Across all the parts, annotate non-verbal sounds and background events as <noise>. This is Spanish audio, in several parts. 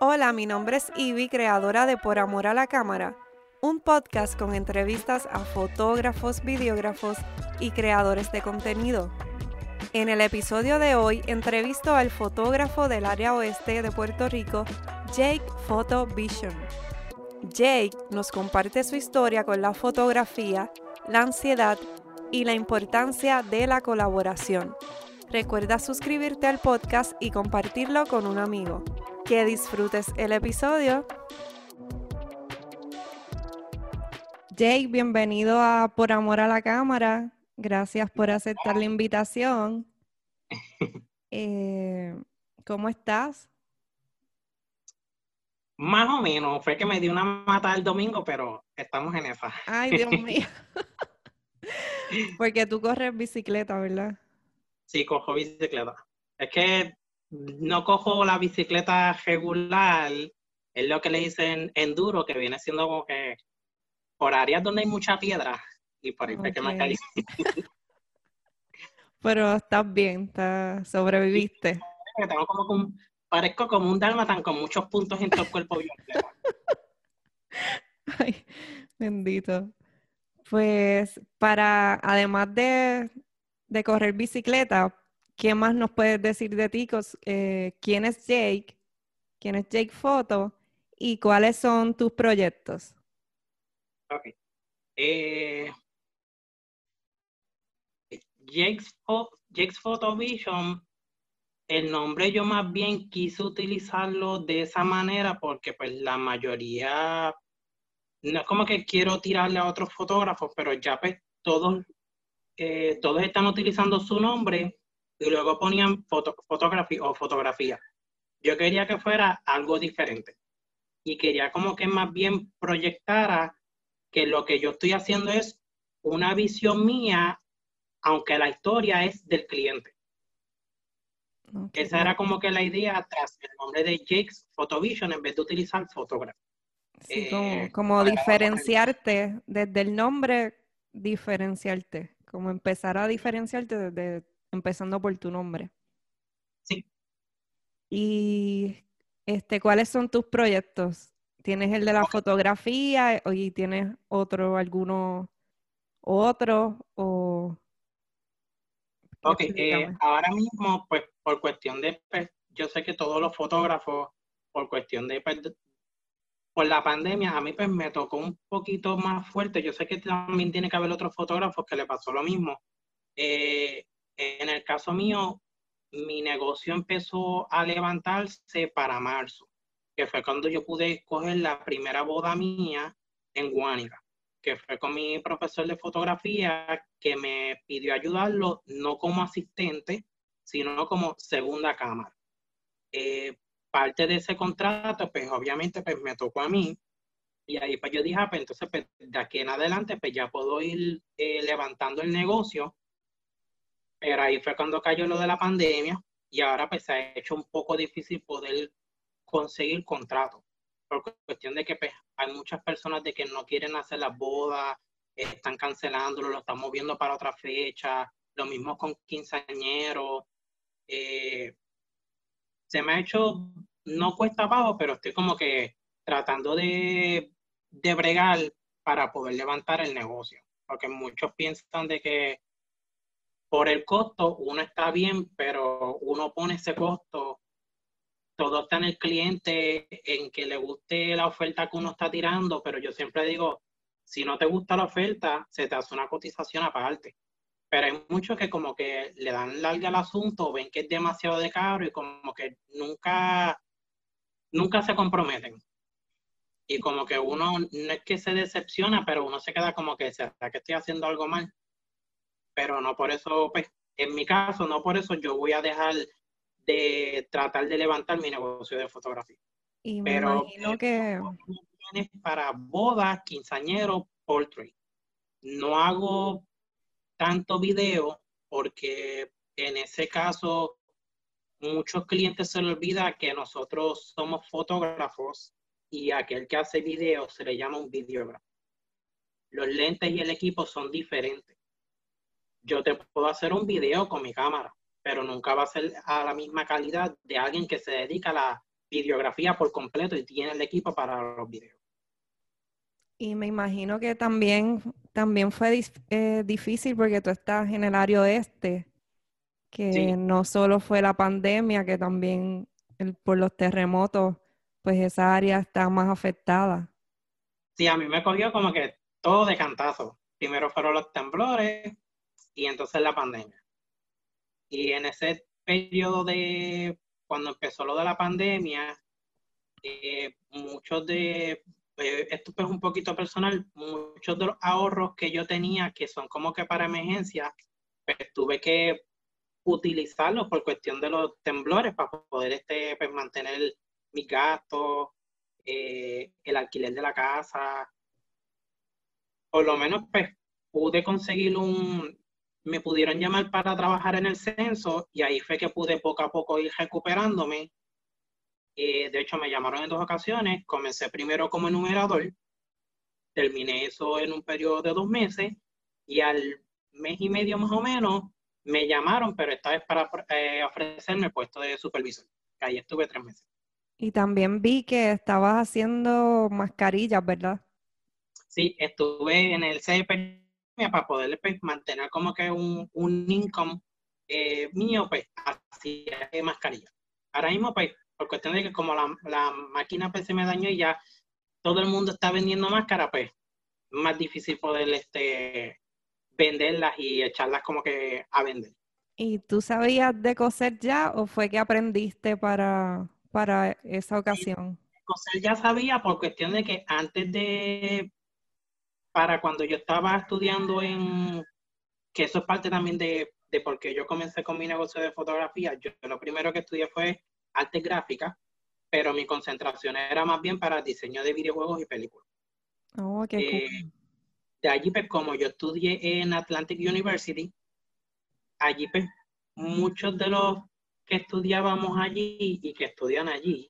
Hola, mi nombre es Ivy, creadora de Por Amor a la Cámara, un podcast con entrevistas a fotógrafos, videógrafos y creadores de contenido. En el episodio de hoy entrevisto al fotógrafo del área oeste de Puerto Rico, Jake Photo Vision. Jake nos comparte su historia con la fotografía, la ansiedad y la importancia de la colaboración. Recuerda suscribirte al podcast y compartirlo con un amigo. Que disfrutes el episodio. Jake, bienvenido a Por Amor a la Cámara. Gracias por aceptar la invitación. <laughs> Eh, ¿Cómo estás? Más o menos, fue que me dio una mata el domingo, pero estamos en esa. Ay, Dios <laughs> mío. Porque tú corres bicicleta, ¿verdad? Sí, cojo bicicleta. Es que no cojo la bicicleta regular, es lo que le dicen enduro, que viene siendo como que por áreas donde hay mucha piedra y por ahí fue que me caí. <laughs> Pero estás bien, estás, sobreviviste. Tengo como parezco como un dálmatan con muchos puntos en todo el cuerpo. <laughs> Ay, bendito. Pues para, además de, de correr bicicleta, ¿qué más nos puedes decir de ti? Eh, ¿Quién es Jake? ¿Quién es Jake Photo? ¿Y cuáles son tus proyectos? Ok. Eh, Photo Vision, el nombre yo más bien quise utilizarlo de esa manera porque pues la mayoría, no es como que quiero tirarle a otros fotógrafos, pero ya pues todos eh, todos están utilizando su nombre y luego ponían fotografía o fotografía. Yo quería que fuera algo diferente y quería como que más bien proyectara que lo que yo estoy haciendo es una visión mía, aunque la historia es del cliente. Esa era como que la idea tras el nombre de Jake's Photovision en vez de utilizar Photograph. Sí, como, eh, diferenciarte desde el nombre, diferenciarte como empezar a diferenciarte desde empezando por tu nombre. Sí. Y este, ¿cuáles son tus proyectos? ¿Tienes el de la fotografía y tienes otro, alguno otro o Ok, eh, ahora mismo, pues por cuestión de, pues, yo sé que todos los fotógrafos, por cuestión de, pues, por la pandemia, a mí pues me tocó un poquito más fuerte. Yo sé que también tiene que haber otros fotógrafos que le pasó lo mismo. Eh, en el caso mío, mi negocio empezó a levantarse para marzo, que fue cuando yo pude escoger la primera boda mía en Guánica, que fue con mi profesor de fotografía que me pidió ayudarlo no como asistente, sino como segunda cámara. Eh, parte de ese contrato, pues obviamente pues me tocó a mí. Y ahí pues yo dije, ah, pues entonces pues, de aquí en adelante pues ya puedo ir eh, levantando el negocio. Pero ahí fue cuando cayó lo de la pandemia y ahora pues se ha hecho un poco difícil poder conseguir contrato. Por cuestión de que pues, hay muchas personas de que no quieren hacer las bodas, están cancelándolo, lo están moviendo para otra fecha, lo mismo con quinceañeros. Eh, se me ha hecho, no cuesta abajo, pero estoy como que tratando de, de bregar para poder levantar el negocio. Porque muchos piensan de que por el costo uno está bien, pero uno pone ese costo, todo está en el cliente, en que le guste la oferta que uno está tirando, pero yo siempre digo, si no te gusta la oferta, se te hace una cotización aparte pero hay muchos que como que le dan larga al asunto, ven que es demasiado de caro y como que nunca, nunca se comprometen. Y como que uno no es que se decepciona, pero uno se queda como que, ¿será que estoy haciendo algo mal? Pero no por eso, pues, en mi caso, no por eso yo voy a dejar de tratar de levantar mi negocio de fotografía. Y me pero imagino que... Para bodas, quinceañeros, poultry. No hago tanto video porque en ese caso muchos clientes se les olvida que nosotros somos fotógrafos y aquel que hace video se le llama un videógrafo. Los lentes y el equipo son diferentes. Yo te puedo hacer un video con mi cámara, pero nunca va a ser a la misma calidad de alguien que se dedica a la videografía por completo y tiene el equipo para los videos. Y me imagino que también, también fue eh, difícil porque tú estás en el área oeste, que no solo fue la pandemia, que también por los terremotos, pues esa área está más afectada. Sí, a mí me cogió como que todo de cantazo. Primero fueron los temblores y entonces la pandemia. Y en ese periodo de cuando empezó lo de la pandemia, eh, muchos de, eh, esto es un poquito personal, muchos de los ahorros que yo tenía, que son como que para emergencia, pues tuve que utilizarlos por cuestión de los temblores para poder este, pues, mantener mis gastos, eh, el alquiler de la casa. Por lo menos pues pude conseguir un, me pudieron llamar para trabajar en el censo y ahí fue que pude poco a poco ir recuperándome. Eh, de hecho, me llamaron en dos ocasiones. Comencé primero como enumerador, terminé eso en un periodo de dos meses y al mes y medio más o menos me llamaron, pero esta vez para eh, ofrecerme el puesto de supervisor. Ahí estuve tres meses. Y también vi que estabas haciendo mascarillas, ¿verdad? Sí, estuve en el CP para poder pues, mantener como que un, un income eh, mío, pues, de mascarilla. Ahora mismo, pues, por cuestión de que como la, la máquina pues, se me dañó y ya todo el mundo está vendiendo máscara, pues, más difícil poder este, venderlas y echarlas como que a vender. ¿Y tú sabías de coser ya o fue que aprendiste para, para esa ocasión? coser ya sabía por cuestión de que antes de para cuando yo estaba estudiando en, que eso es parte también de, de por qué yo comencé con mi negocio de fotografía, yo lo primero que estudié fue arte gráfica, pero mi concentración era más bien para diseño de videojuegos y películas. Oh, qué eh, De allí, pues, como yo estudié en Atlantic University, allí, pues, muchos de los que estudiábamos allí y que estudian allí,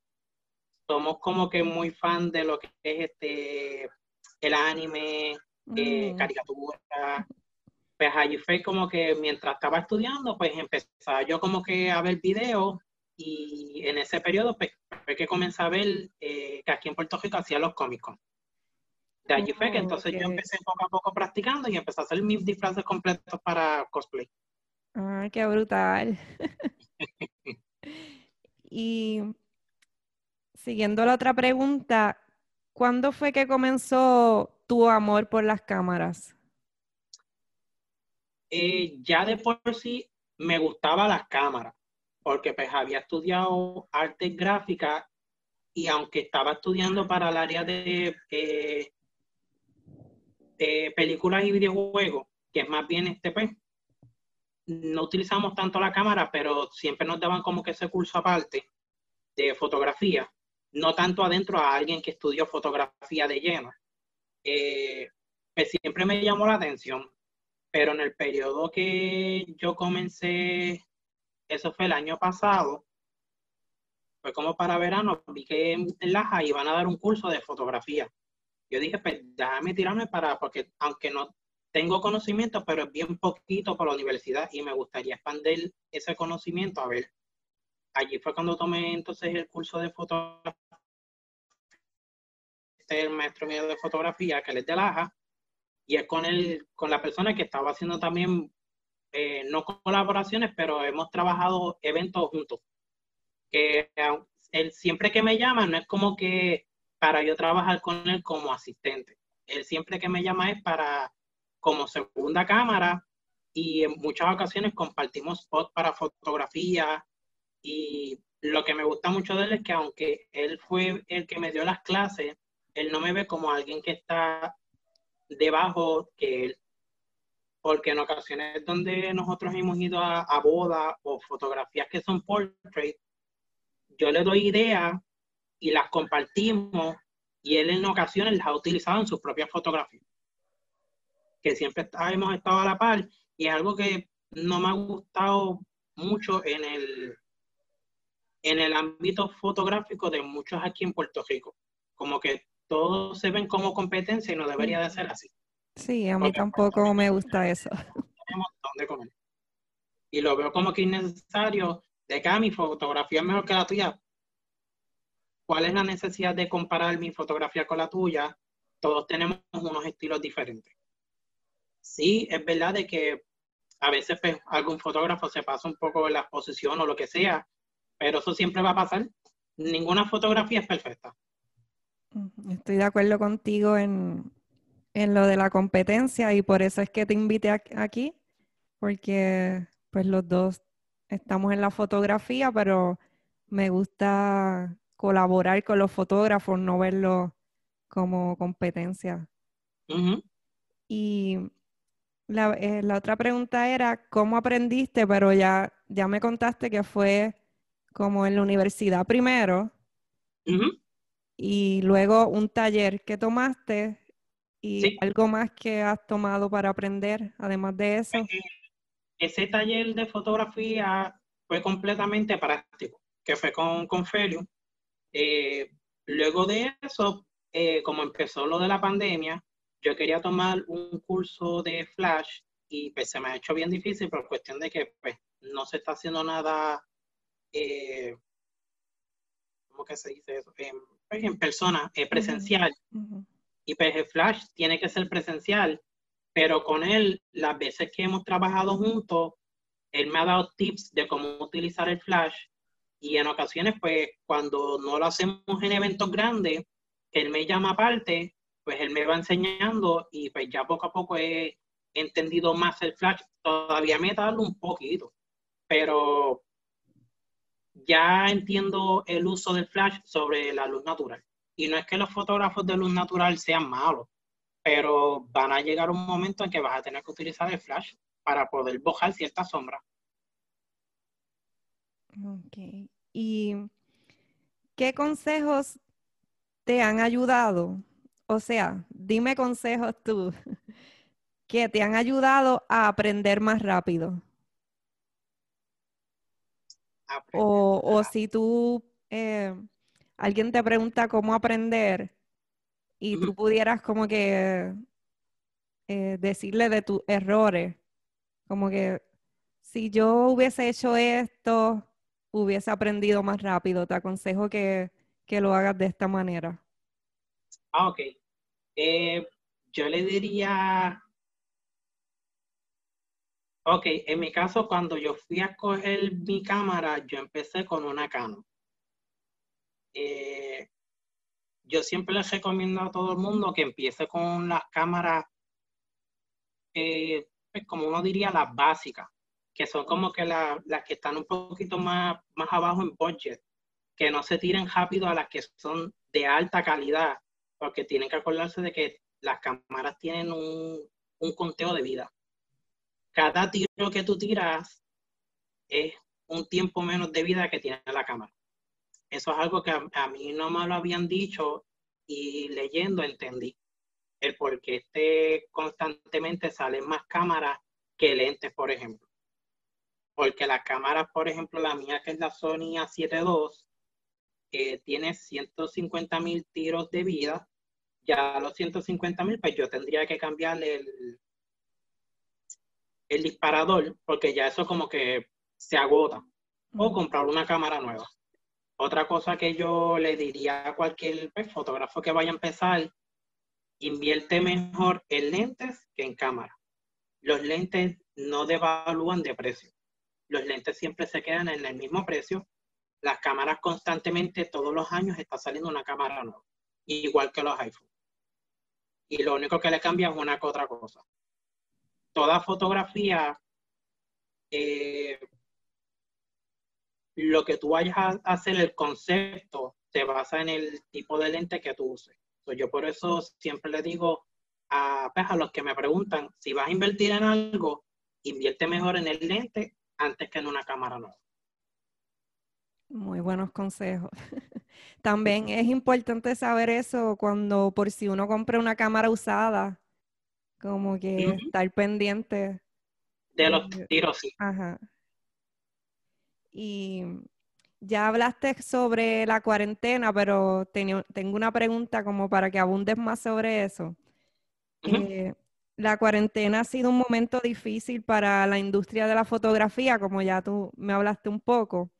somos como que muy fan de lo que es este el anime, eh, mm. caricatura. Pues allí fue como que mientras estaba estudiando, pues empezaba yo como que a ver videos y en ese periodo pues fue que comencé a ver eh, que aquí en Puerto Rico hacía los cómicos. De allí fue que entonces yo empecé poco a poco practicando y empecé a hacer mis disfraces completos para cosplay. Ay, qué brutal. <laughs> <laughs> y siguiendo la otra pregunta, ¿Cuándo fue que comenzó tu amor por las cámaras? Eh, ya de por sí me gustaban las cámaras, porque pues había estudiado arte gráfica y aunque estaba estudiando para el área de, eh, de películas y videojuegos, que es más bien este pues, no utilizamos tanto la cámara, pero siempre nos daban como que ese curso aparte de fotografía no tanto adentro a alguien que estudió fotografía de lleno. Eh, pues siempre me llamó la atención, pero en el periodo que yo comencé, eso fue el año pasado, fue como para verano, vi que en Laja iban a dar un curso de fotografía. Yo dije, pues déjame tirarme para, porque aunque no tengo conocimiento, pero es bien poquito para la universidad y me gustaría expandir ese conocimiento a ver allí fue cuando tomé entonces el curso de fotografía, este el maestro mío de fotografía, que él es de Laja, y es con, el, con la persona que estaba haciendo también, eh, no colaboraciones, pero hemos trabajado eventos juntos. Que él siempre que me llama, no es como que para yo trabajar con él como asistente. Él siempre que me llama es para como segunda cámara y en muchas ocasiones compartimos spots para fotografía, y lo que me gusta mucho de él es que aunque él fue el que me dio las clases, él no me ve como alguien que está debajo que él. Porque en ocasiones donde nosotros hemos ido a, a bodas o fotografías que son portrait, yo le doy ideas y las compartimos y él en ocasiones las ha utilizado en sus propias fotografías. Que siempre hemos estado a la par y es algo que no me ha gustado mucho en el, en el ámbito fotográfico de muchos aquí en Puerto Rico. Como que todos se ven como competencia y no debería de ser así. Sí, a mí tampoco me gusta eso. Tenemos dónde comer. Y lo veo como que innecesario de que mi fotografía es mejor que la tuya. ¿cuál es la necesidad de comparar mi fotografía con la tuya? Todos tenemos unos estilos diferentes. Sí, es verdad de que a veces pues, algún fotógrafo se pasa un poco en la exposición o lo que sea, pero eso siempre va a pasar. Ninguna fotografía es perfecta. Estoy de acuerdo contigo en, en lo de la competencia y por eso es que te invité aquí, porque pues los dos estamos en la fotografía, pero me gusta colaborar con los fotógrafos, no verlo como competencia. Y eh, la, otra pregunta era, ¿cómo aprendiste? Pero ya, ya me contaste que fue como en la universidad primero y luego un taller que tomaste y algo más que has tomado para aprender, además de eso. Eh, ese taller de fotografía fue completamente práctico, que fue con, con eh, luego de eso, como empezó lo de la pandemia, yo quería tomar un curso de Flash y pues se me ha hecho bien difícil por cuestión de que pues no se está haciendo nada, eh, ¿cómo que se dice eso? En persona, eh, presencial. Y pues el Flash tiene que ser presencial, pero con él, las veces que hemos trabajado juntos, él me ha dado tips de cómo utilizar el Flash y en ocasiones, pues cuando no lo hacemos en eventos grandes, él me llama aparte pues él me va enseñando y pues ya poco a poco he entendido más el flash. Todavía me tardo un poquito, pero ya entiendo el uso del flash sobre la luz natural. Y no es que los fotógrafos de luz natural sean malos, pero van a llegar un momento en que vas a tener que utilizar el flash para poder bojar ciertas sombras. Ok. ¿Y qué consejos te han ayudado o sea, dime consejos tú <laughs> que te han ayudado a aprender más rápido. O, si tú, eh, alguien te pregunta cómo aprender y tú pudieras como que eh, decirle de tus errores, como que si yo hubiese hecho esto, hubiese aprendido más rápido. Te aconsejo que, que lo hagas de esta manera. Ah, ok. Eh, yo le diría, ok, en mi caso, cuando yo fui a coger mi cámara, yo empecé con una Canon. Eh, yo siempre les recomiendo a todo el mundo que empiece con las cámaras, eh, pues, como uno diría, las básicas, que son como que las que están un poquito más, más abajo en budget, que no se tiren rápido a las que son de alta calidad porque tienen que acordarse de que las cámaras tienen un, conteo de vida. Cada tiro que tú tiras es un tiempo menos de vida que tiene la cámara. Eso es algo que a, mí no me lo habían dicho y leyendo entendí el por qué este constantemente salen más cámaras que lentes, por ejemplo. Porque las cámaras, por ejemplo, la mía que es la Sony A7 II, que tiene 150 mil tiros de vida, ya a los 150 mil, pues yo tendría que cambiarle el, el disparador, porque ya eso como que se agota, o comprar una cámara nueva. Otra cosa que yo le diría a cualquier pues, fotógrafo que vaya a empezar, invierte mejor en lentes que en cámara. Los lentes no devalúan de precio. Los lentes siempre se quedan en el mismo precio las cámaras constantemente, todos los años está saliendo una cámara nueva, igual que los iPhones. Y lo único que le cambia es una que otra cosa. Toda fotografía, eh, lo que tú vayas a hacer, el concepto, se basa en el tipo de lente que tú uses. yo por eso siempre le digo a, pues, a los que me preguntan, si vas a invertir en algo, invierte mejor en el lente antes que en una cámara nueva. Muy buenos consejos. <laughs> También es importante saber eso cuando por si uno compra una cámara usada, como que estar pendiente. De los tiros, sí. Ajá. Y ya hablaste sobre la cuarentena, pero tengo una pregunta como para que abundes más sobre eso. Eh, la cuarentena ha sido un momento difícil para la industria de la fotografía, como ya tú me hablaste un poco.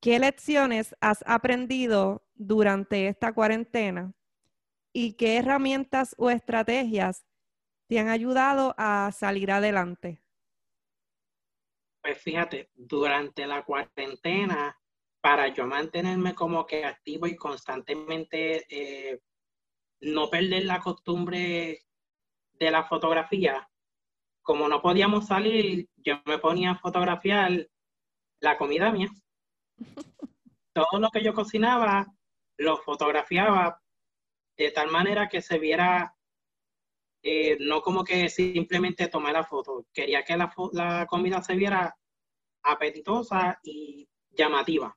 ¿qué lecciones has aprendido durante esta cuarentena y qué herramientas o estrategias te han ayudado a salir adelante? Pues fíjate, durante la cuarentena, para yo mantenerme como que activo y constantemente eh, no perder la costumbre de la fotografía, como no podíamos salir, yo me ponía a fotografiar la comida mía. <laughs> Todo lo que yo cocinaba, lo fotografiaba de tal manera que se viera, eh, no como que simplemente tomé la foto, quería que la, la comida se viera apetitosa y llamativa.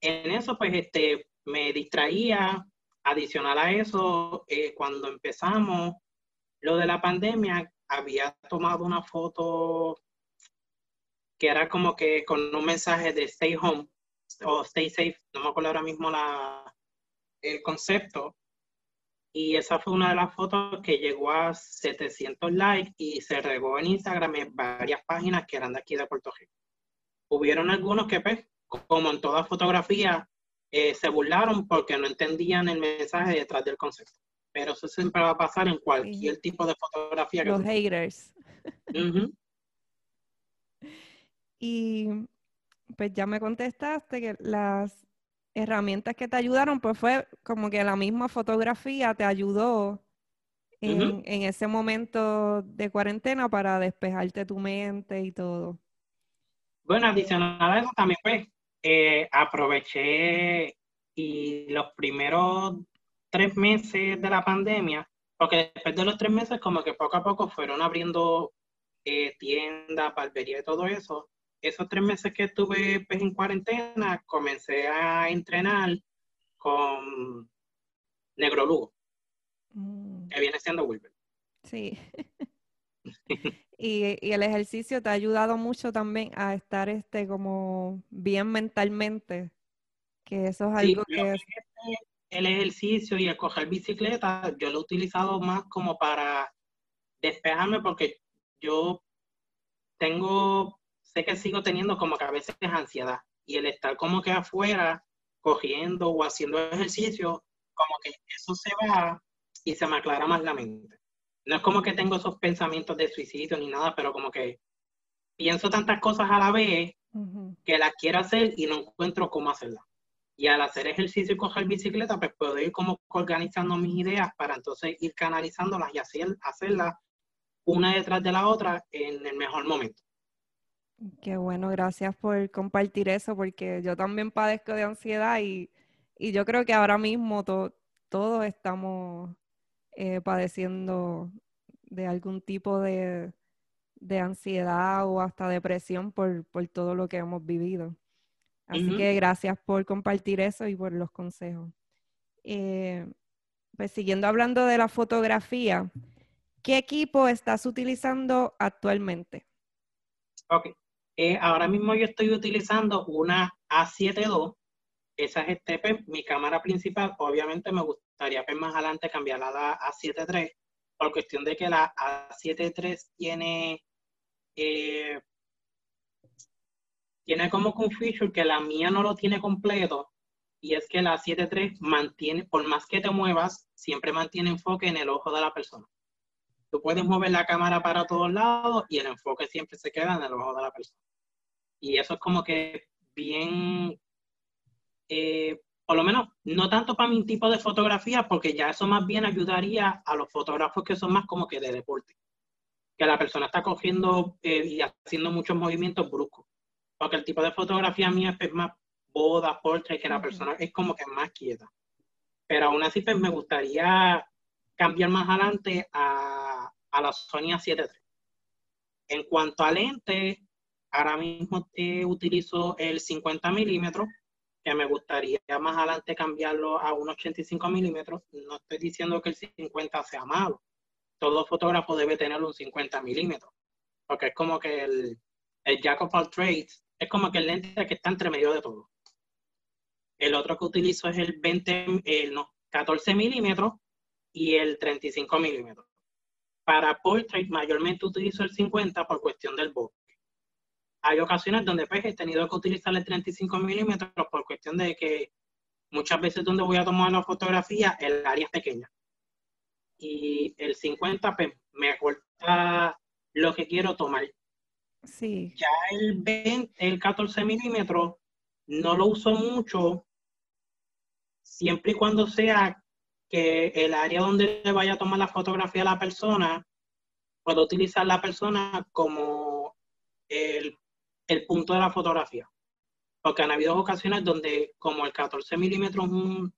En eso, pues, este, me distraía. Adicional a eso, eh, cuando empezamos lo de la pandemia, había tomado una foto que era como que con un mensaje de stay home o stay safe, no me acuerdo ahora mismo la, el concepto. Y esa fue una de las fotos que llegó a 700 likes y se regó en Instagram en varias páginas que eran de aquí de Puerto Rico. Hubieron algunos que, pues, como en toda fotografía, eh, se burlaron porque no entendían el mensaje detrás del concepto. Pero eso siempre va a pasar en cualquier tipo de fotografía. Los haters. <laughs> y pues ya me contestaste que las herramientas que te ayudaron, pues fue como que la misma fotografía te ayudó en, ese momento de cuarentena para despejarte tu mente y todo. Bueno, adicional a eso también pues eh, aproveché y los primeros tres meses de la pandemia, porque después de los tres meses como que poco a poco fueron abriendo eh, tiendas, barbería y todo eso, esos tres meses que estuve pues, en cuarentena, comencé a entrenar con Negro Lugo, mm. que viene siendo Wilber. Sí. <laughs> y, el ejercicio te ha ayudado mucho también a estar este como bien mentalmente, que eso es algo que... El ejercicio y el coger bicicleta, yo lo he utilizado más como para despejarme porque yo tengo sé que sigo teniendo como que a veces ansiedad y el estar como que afuera cogiendo o haciendo ejercicio, como que eso se va y se me aclara más la mente. No es como que tengo esos pensamientos de suicidio ni nada, pero como que pienso tantas cosas a la vez que las quiero hacer y no encuentro cómo hacerlas. Y al hacer ejercicio y coger bicicleta, pues puedo ir como organizando mis ideas para entonces ir canalizándolas y hacer, hacerlas una detrás de la otra en el mejor momento. Qué bueno, gracias por compartir eso, porque yo también padezco de ansiedad y, yo creo que ahora mismo todos estamos eh, padeciendo de algún tipo de, ansiedad o hasta depresión por, todo lo que hemos vivido. Así que gracias por compartir eso y por los consejos. Eh, pues siguiendo hablando de la fotografía, ¿qué equipo estás utilizando actualmente? Ok, eh, ahora mismo yo estoy utilizando una A7 II. Esa es este, mi cámara principal. Obviamente me gustaría pues, más adelante cambiarla a la A7 III por cuestión de que la A7 III tiene, eh, tiene como un feature que la mía no lo tiene completo y es que la A7 III mantiene, por más que te muevas, siempre mantiene enfoque en el ojo de la persona. Tú puedes mover la cámara para todos lados y el enfoque siempre se queda en el ojo de la persona. Y eso es como que bien, eh, por lo menos, no tanto para mi tipo de fotografía, porque ya eso más bien ayudaría a los fotógrafos que son más como que de deporte. Que la persona está cogiendo eh, y haciendo muchos movimientos bruscos. Porque el tipo de fotografía mía es más boda, portrait, que la persona es como que más quieta. Pero aún así, pues me gustaría cambiar más adelante a, a la Sony A7 III. En cuanto a lentes, ahora mismo utilizo el 50 milímetros, que me gustaría más adelante cambiarlo a un 85 milímetros. No estoy diciendo que el 50 sea malo. Todo fotógrafo debe tener un 50 milímetros, porque es como que el, el jack of es como que el lente que está entre medio de todo. El otro que utilizo es el 20, el no, 14 milímetros y el 35 milímetros. Para portrait mayormente utilizo el 50 por cuestión del bokeh hay ocasiones donde pues, he tenido que utilizar el 35 milímetros por cuestión de que muchas veces donde voy a tomar la fotografía el área es pequeña. Y el 50 pues, me corta lo que quiero tomar. Sí. Ya el 20, el 14 milímetros no lo uso mucho siempre y cuando sea que el área donde le vaya a tomar la fotografía a la persona, puedo utilizar la persona como el, el punto de la fotografía. Porque han habido ocasiones donde, como el 14 milímetros es un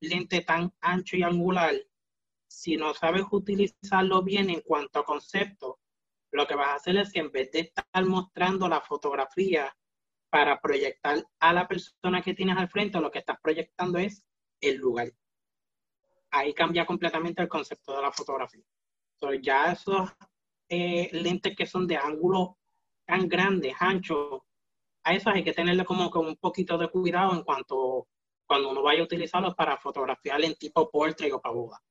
lente tan ancho y angular, si no sabes utilizarlo bien en cuanto a concepto, lo que vas a hacer es que en vez de estar mostrando la fotografía para proyectar a la persona que tienes al frente, lo que estás proyectando es el lugar. Ahí cambia completamente el concepto de la fotografía. Entonces, ya esos eh, lentes que son de ángulo tan grandes, anchos, a esos hay que tenerle como que un poquito de cuidado en cuanto cuando uno vaya a utilizarlos para fotografiar en tipo portrait o para boda.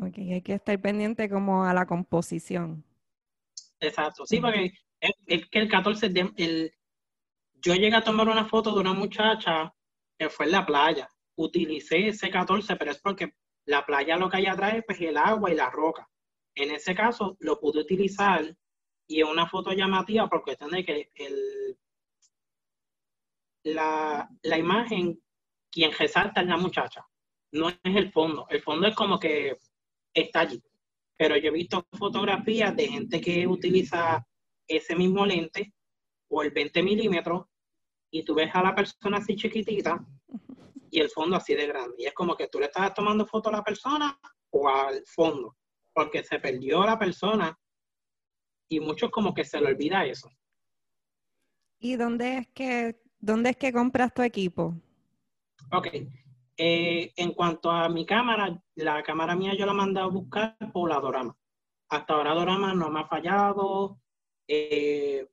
Ok, hay que estar pendiente como a la composición. Exacto, sí, porque es, que el 14, el, yo llegué a tomar una foto de una muchacha que fue en la playa. Utilicé ese 14, pero es porque la playa lo que hay atrás es pues, el agua y la roca. En ese caso lo pude utilizar y es una foto llamativa porque tiene que el, la, la imagen, quien resalta es la muchacha, no es el fondo. El fondo es como que está allí. Pero yo he visto fotografías de gente que utiliza ese mismo lente o el 20 milímetros y tú ves a la persona así chiquitita y el fondo así de grande. Y es como que tú le estás tomando foto a la persona o al fondo, porque se perdió la persona y muchos como que se le olvida eso. ¿Y dónde es que, dónde es que compras tu equipo? Ok. Eh, en cuanto a mi cámara, la cámara mía yo la mandé a buscar por la Dorama. Hasta ahora Dorama no me ha fallado. Eh,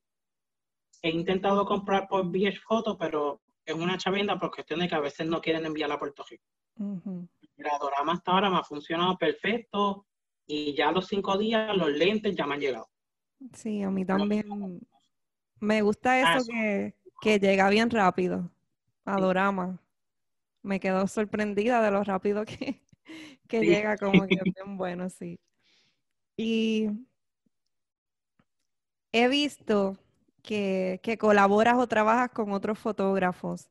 he intentado comprar por VH Photo, pero es una chavienda por cuestión de que a veces no quieren enviarla a Puerto Rico. La Dorama hasta ahora me ha funcionado perfecto y ya a los cinco días los lentes ya me han llegado. Sí, a mí también me gusta ah, eso, que, que, llega bien rápido a Dorama. Me quedo sorprendida de lo rápido que, <laughs> que llega, como que <laughs> bien bueno, sí. Y he visto que, colaboras o trabajas con otros fotógrafos.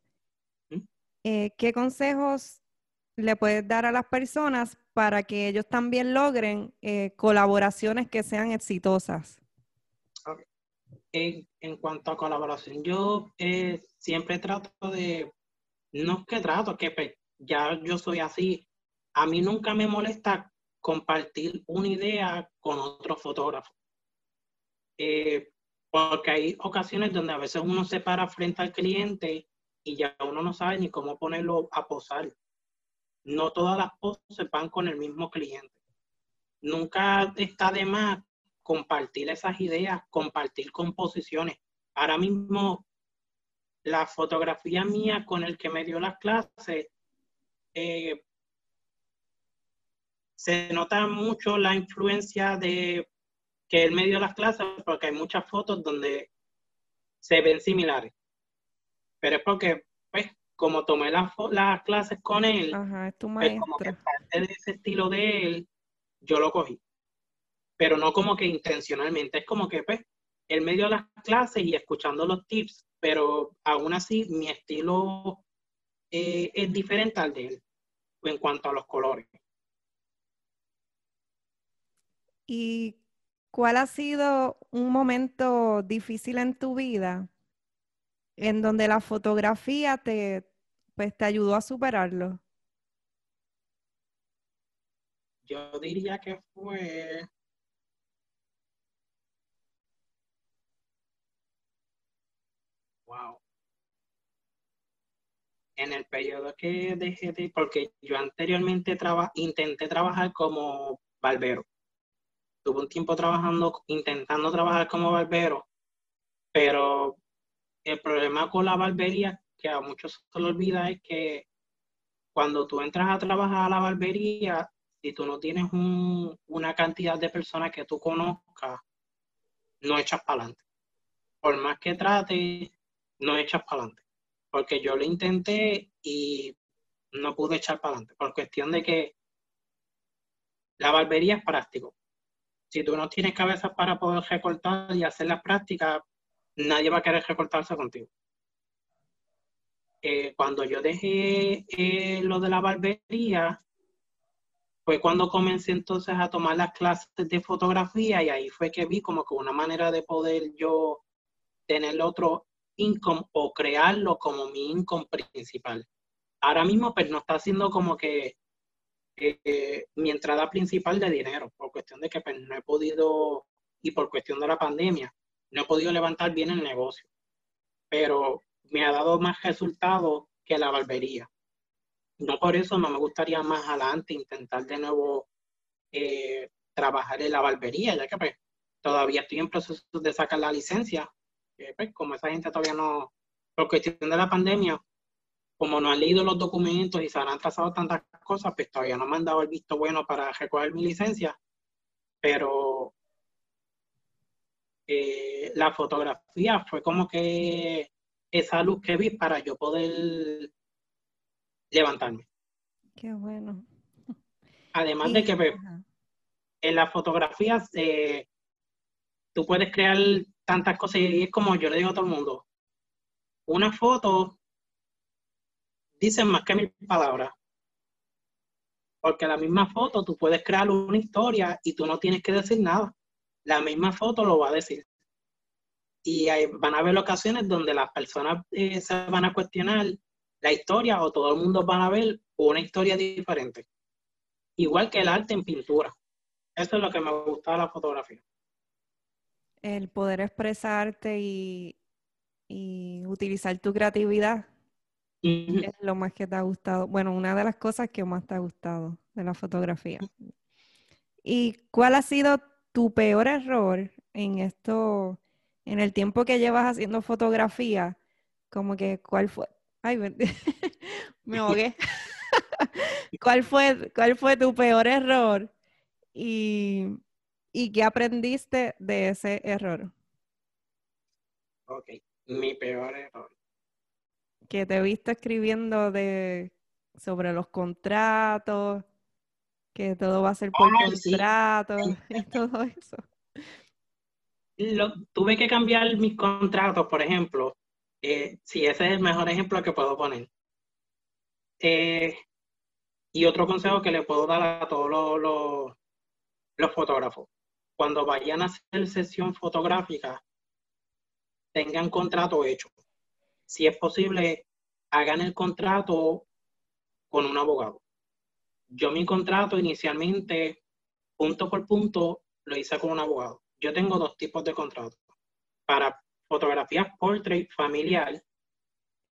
¿Mm? Eh, ¿Qué consejos le puedes dar a las personas para que ellos también logren eh, colaboraciones que sean exitosas? En, cuanto a colaboración, yo eh, siempre trato de, no es que trato, que pues, ya yo soy así, a mí nunca me molesta compartir una idea con otro fotógrafo. Eh, porque hay ocasiones donde a veces uno se para frente al cliente y ya uno no sabe ni cómo ponerlo a posar. No todas las poses van con el mismo cliente. Nunca está de más compartir esas ideas, compartir composiciones. Ahora mismo, la fotografía mía con el que me dio las clases, eh, se nota mucho la influencia de que él me dio las clases porque hay muchas fotos donde se ven similares. Pero es porque, pues, como tomé las, las clases con él, es tu pues, como que parte de ese estilo de él, yo lo cogí. Pero no como que intencionalmente, es como que, pues, él me dio las clases y escuchando los tips, pero aún así mi estilo eh, es diferente al de él en cuanto a los colores. ¿Y ¿Cuál ha sido un momento difícil en tu vida en donde la fotografía te, pues, te ayudó a superarlo? Yo diría que fue En el periodo que dejé de, porque yo anteriormente intenté trabajar como barbero tuve un tiempo trabajando, intentando trabajar como barbero, pero el problema con la barbería, que a muchos se lo olvida, es que cuando tú entras a trabajar a la barbería, si tú no tienes una cantidad de personas que tú conozcas, no echas para adelante. por más que trate, no echas para adelante. Porque yo lo intenté y no pude echar para adelante, por cuestión de que la barbería es práctico. Si tú no tienes cabeza para poder recortar y hacer las prácticas, nadie va a querer recortarse contigo. Eh, cuando yo dejé eh, lo de la barbería, fue cuando comencé entonces a tomar las clases de fotografía y ahí fue que vi como que una manera de poder yo tener otro income o crearlo como mi income principal. Ahora mismo pues no está siendo como que eh, mi entrada principal de dinero, por cuestión de que pues, no he podido, y por cuestión de la pandemia, no he podido levantar bien el negocio. Pero me ha dado más resultados que la barbería. No por eso no me gustaría más adelante intentar de nuevo eh, trabajar en la barbería, ya que pues, todavía estoy en proceso de sacar la licencia. Pues, como esa gente todavía no, por cuestión de la pandemia, como no han leído los documentos y se han trazado tantas cosas, pues todavía no me han dado el visto bueno para recoger mi licencia. Pero eh, la fotografía fue como que esa luz que vi para yo poder levantarme. Qué bueno. Además de que pues, en las fotografías eh, tú puedes crear tantas cosas y es como yo le digo a todo el mundo, una foto dice más que mil palabras. Porque la misma foto tú puedes crear una historia y tú no tienes que decir nada. La misma foto lo va a decir. Y van a haber ocasiones donde las personas eh, se van a cuestionar la historia o todo el mundo van a ver una historia diferente. Igual que el arte en pintura. Eso es lo que me gusta de la fotografía. El poder expresarte y, y utilizar tu creatividad es lo más que te ha gustado. Bueno, una de las cosas que más te ha gustado de la fotografía. ¿Y cuál ha sido tu peor error en esto, en el tiempo que llevas haciendo fotografía? Como que, ¿cuál fue? Ay, me, <laughs> ahogué. <laughs> ¿Cuál fue, ¿Cuál fue tu peor error? Y, ¿Y qué aprendiste de ese error? Ok, mi peor error. Que te viste escribiendo de sobre los contratos, que todo va a ser por contrato <laughs> y todo eso. tuve que cambiar mis contratos, por ejemplo, eh, sí, ese es el mejor ejemplo que puedo poner. Eh, y otro consejo que le puedo dar a todos los, los, fotógrafos. Cuando vayan a hacer sesión fotográfica, tengan contrato hecho. Si es posible, hagan el contrato con un abogado. Yo mi contrato inicialmente, punto por punto, lo hice con un abogado. Yo tengo dos tipos de contratos. Para fotografías portrait familiar,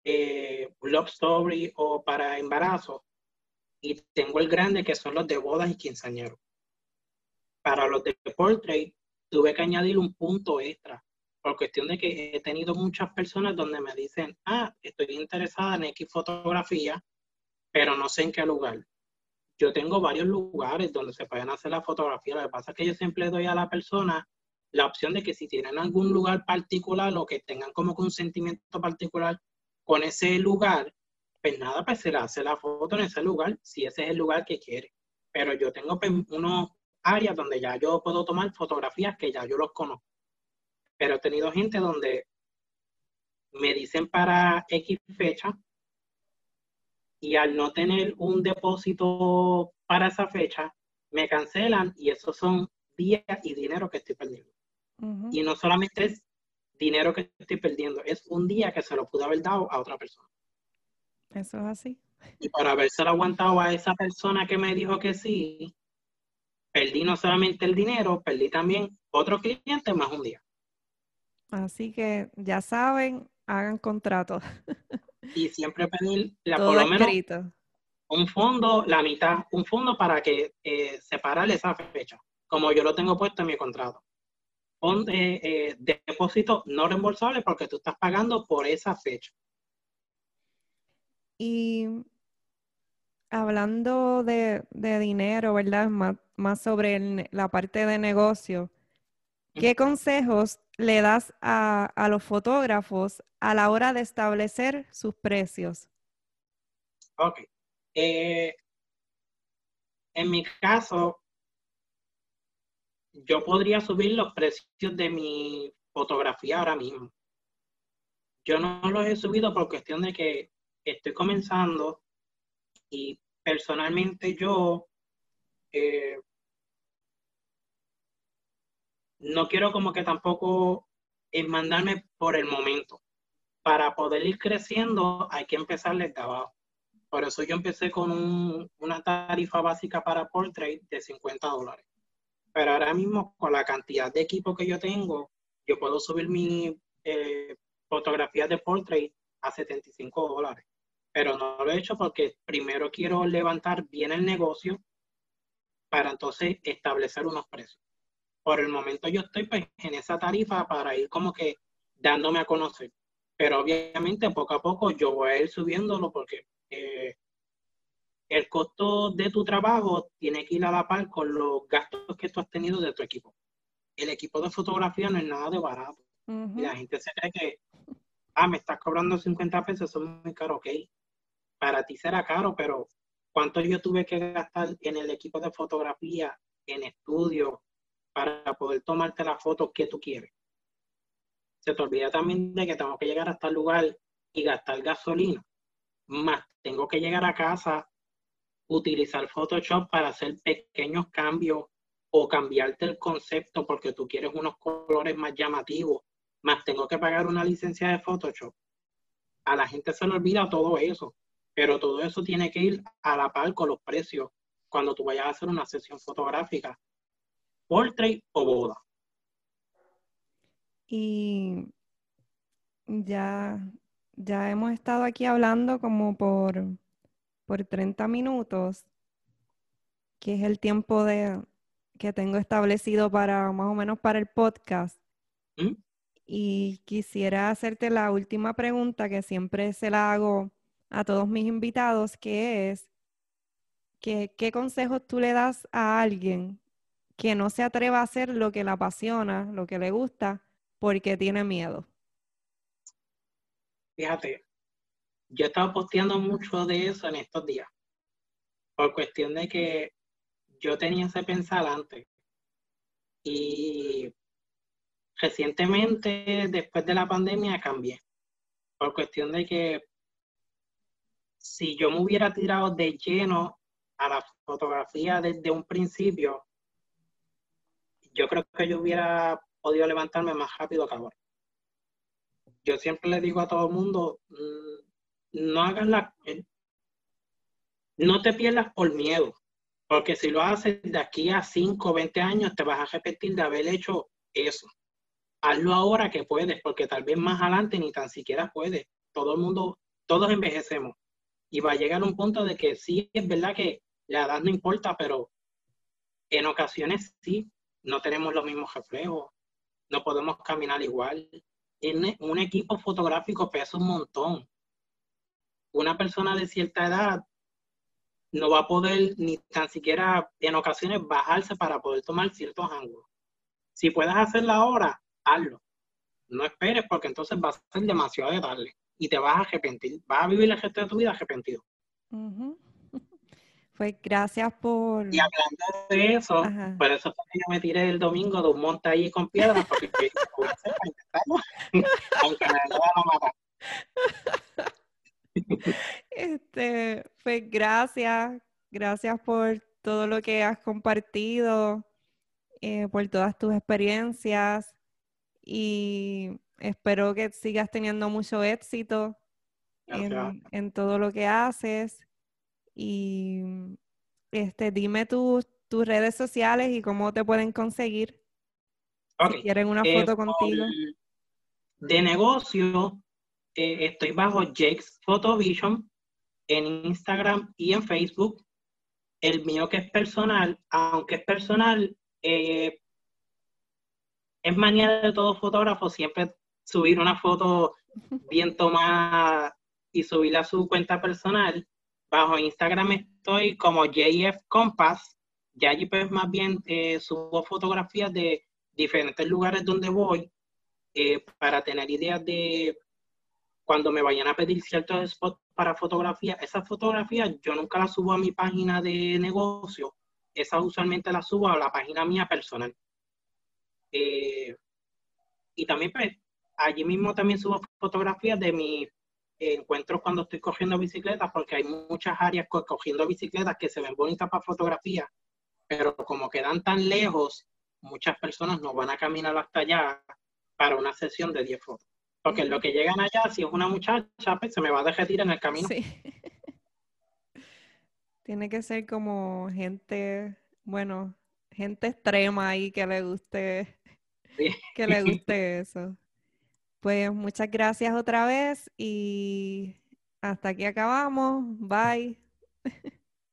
eh, love story o para embarazo. Y tengo el grande que son los de bodas y quinceañeros. Para los de portrait tuve que añadir un punto extra por cuestión de que he tenido muchas personas donde me dicen, ah, estoy interesada en X fotografía, pero no sé en qué lugar. Yo tengo varios lugares donde se pueden hacer la fotografía. Lo que pasa es que yo siempre doy a la persona la opción de que si tienen algún lugar particular o que tengan como que un sentimiento particular con ese lugar, pues nada, pues se le hace la foto en ese lugar, si ese es el lugar que quiere. Pero yo tengo pues, unos áreas donde ya yo puedo tomar fotografías que ya yo los conozco. Pero he tenido gente donde me dicen para X fecha y al no tener un depósito para esa fecha, me cancelan y esos son días y dinero que estoy perdiendo. Y no solamente es dinero que estoy perdiendo, es un día que se lo pude haber dado a otra persona. Eso es así. Y por haberse aguantado a esa persona que me dijo que sí, perdí no solamente el dinero, perdí también otro cliente más un día. Así que ya saben, hagan contratos. y siempre pedir la, por lo menos un fondo, la mitad, un fondo para que eh, separar esa fecha, como yo lo tengo puesto en mi contrato un eh, depósito no reembolsable porque tú estás pagando por esa fecha. Y hablando de, dinero, ¿verdad? Más, más sobre la parte de negocio, ¿qué consejos le das a, los fotógrafos a la hora de establecer sus precios? Ok. Eh, en mi caso, yo podría subir los precios de mi fotografía ahora mismo. Yo no los he subido por cuestión de que estoy comenzando y personalmente yo eh, no quiero como que tampoco mandarme por el momento. Para poder ir creciendo hay que empezar desde abajo. Por eso yo empecé con una tarifa básica para portrait de 50 dólares. Pero ahora mismo con la cantidad de equipo que yo tengo, yo puedo subir mi eh, fotografía de portrait a 75 dólares. Pero no lo he hecho porque primero quiero levantar bien el negocio para entonces establecer unos precios por el momento yo estoy pues, en esa tarifa para ir como que dándome a conocer. Pero obviamente poco a poco yo voy a ir subiéndolo porque eh, el costo de tu trabajo tiene que ir a la par con los gastos que tú has tenido de tu equipo. El equipo de fotografía no es nada de barato. Y la gente se cree que, ah, me estás cobrando 50 pesos, eso es muy caro, ok. Para ti será caro, pero ¿cuánto yo tuve que gastar en el equipo de fotografía, en estudio, para poder tomarte la foto que tú quieres. Se te olvida también de que tengo que llegar hasta el lugar y gastar gasolina. Más tengo que llegar a casa, utilizar Photoshop para hacer pequeños cambios o cambiarte el concepto porque tú quieres unos colores más llamativos. Más tengo que pagar una licencia de Photoshop. A la gente se le olvida todo eso, pero todo eso tiene que ir a la par con los precios cuando tú vayas a hacer una sesión fotográfica portrait o boda. Y ya, ya hemos estado aquí hablando como por, por 30 minutos, que es el tiempo de, que tengo establecido para más o menos para el podcast. ¿Mm? Y quisiera hacerte la última pregunta que siempre se la hago a todos mis invitados, que es, que, ¿qué consejos tú le das a alguien que no se atreva a hacer lo que le apasiona, lo que le gusta, porque tiene miedo? Fíjate, yo he estado posteando mucho de eso en estos días, por cuestión de que yo tenía ese pensar antes. Y recientemente, después de la pandemia, cambié. Por cuestión de que si yo me hubiera tirado de lleno a la fotografía desde un principio, yo creo que yo hubiera podido levantarme más rápido que ahora. Yo siempre le digo a todo el mundo, mm, no hagas la... Eh, no te pierdas por miedo, porque si lo haces de aquí a 5 o 20 años, te vas a repetir de haber hecho eso. Hazlo ahora que puedes, porque tal vez más adelante ni tan siquiera puedes. Todo el mundo, todos envejecemos. Y va a llegar un punto de que sí, es verdad que la edad no importa, pero en ocasiones sí, no tenemos los mismos reflejos, no podemos caminar igual. En un equipo fotográfico pesa un montón. Una persona de cierta edad no va a poder ni tan siquiera en ocasiones bajarse para poder tomar ciertos ángulos. Si puedes hacerlo ahora, hazlo. No esperes porque entonces va a ser demasiado de darle y te vas a arrepentir. Vas a vivir el resto de tu vida arrepentido. <laughs> Pues gracias por... Y hablando de eso, por eso yo me tiré el domingo de un monte ahí con piedras, porque voy a hacer <laughs> aunque me lo van a matar. Este, pues gracias, gracias por todo lo que has compartido, eh, por todas tus experiencias y espero que sigas teniendo mucho éxito en, en, todo lo que haces y este, dime tus redes sociales y cómo te pueden conseguir. Si quieren una eh, foto contigo. De negocio, eh, estoy bajo Jake's Photovision en Instagram y en Facebook. El mío que es personal, aunque es personal, eh, es manía de todo fotógrafo siempre subir una foto bien tomada y subirla a su cuenta personal. Bajo Instagram estoy como JF Compass. Ya allí pues más bien eh, subo fotografías de diferentes lugares donde voy eh, para tener ideas de cuando me vayan a pedir ciertos spots para fotografía, esas fotografías yo nunca las subo a mi página de negocio, esas usualmente las subo a la página mía personal. Eh, y también pues, allí mismo también subo fotografías de mis encuentros cuando estoy cogiendo bicicletas, porque hay muchas áreas cogiendo bicicletas que se ven bonitas para fotografía, pero como quedan tan lejos, muchas personas no van a caminar hasta allá para una sesión de 10 fotos. Porque lo que llegan allá, si es una muchacha, pues se me va a derretir en el camino. Sí. <laughs> Tiene que ser como gente, bueno, gente extrema ahí que le guste, que le <laughs> guste eso. Pues muchas gracias otra vez y hasta aquí acabamos. Bye.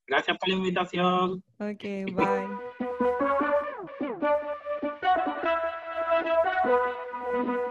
Gracias por la invitación. Ok, bye. <laughs>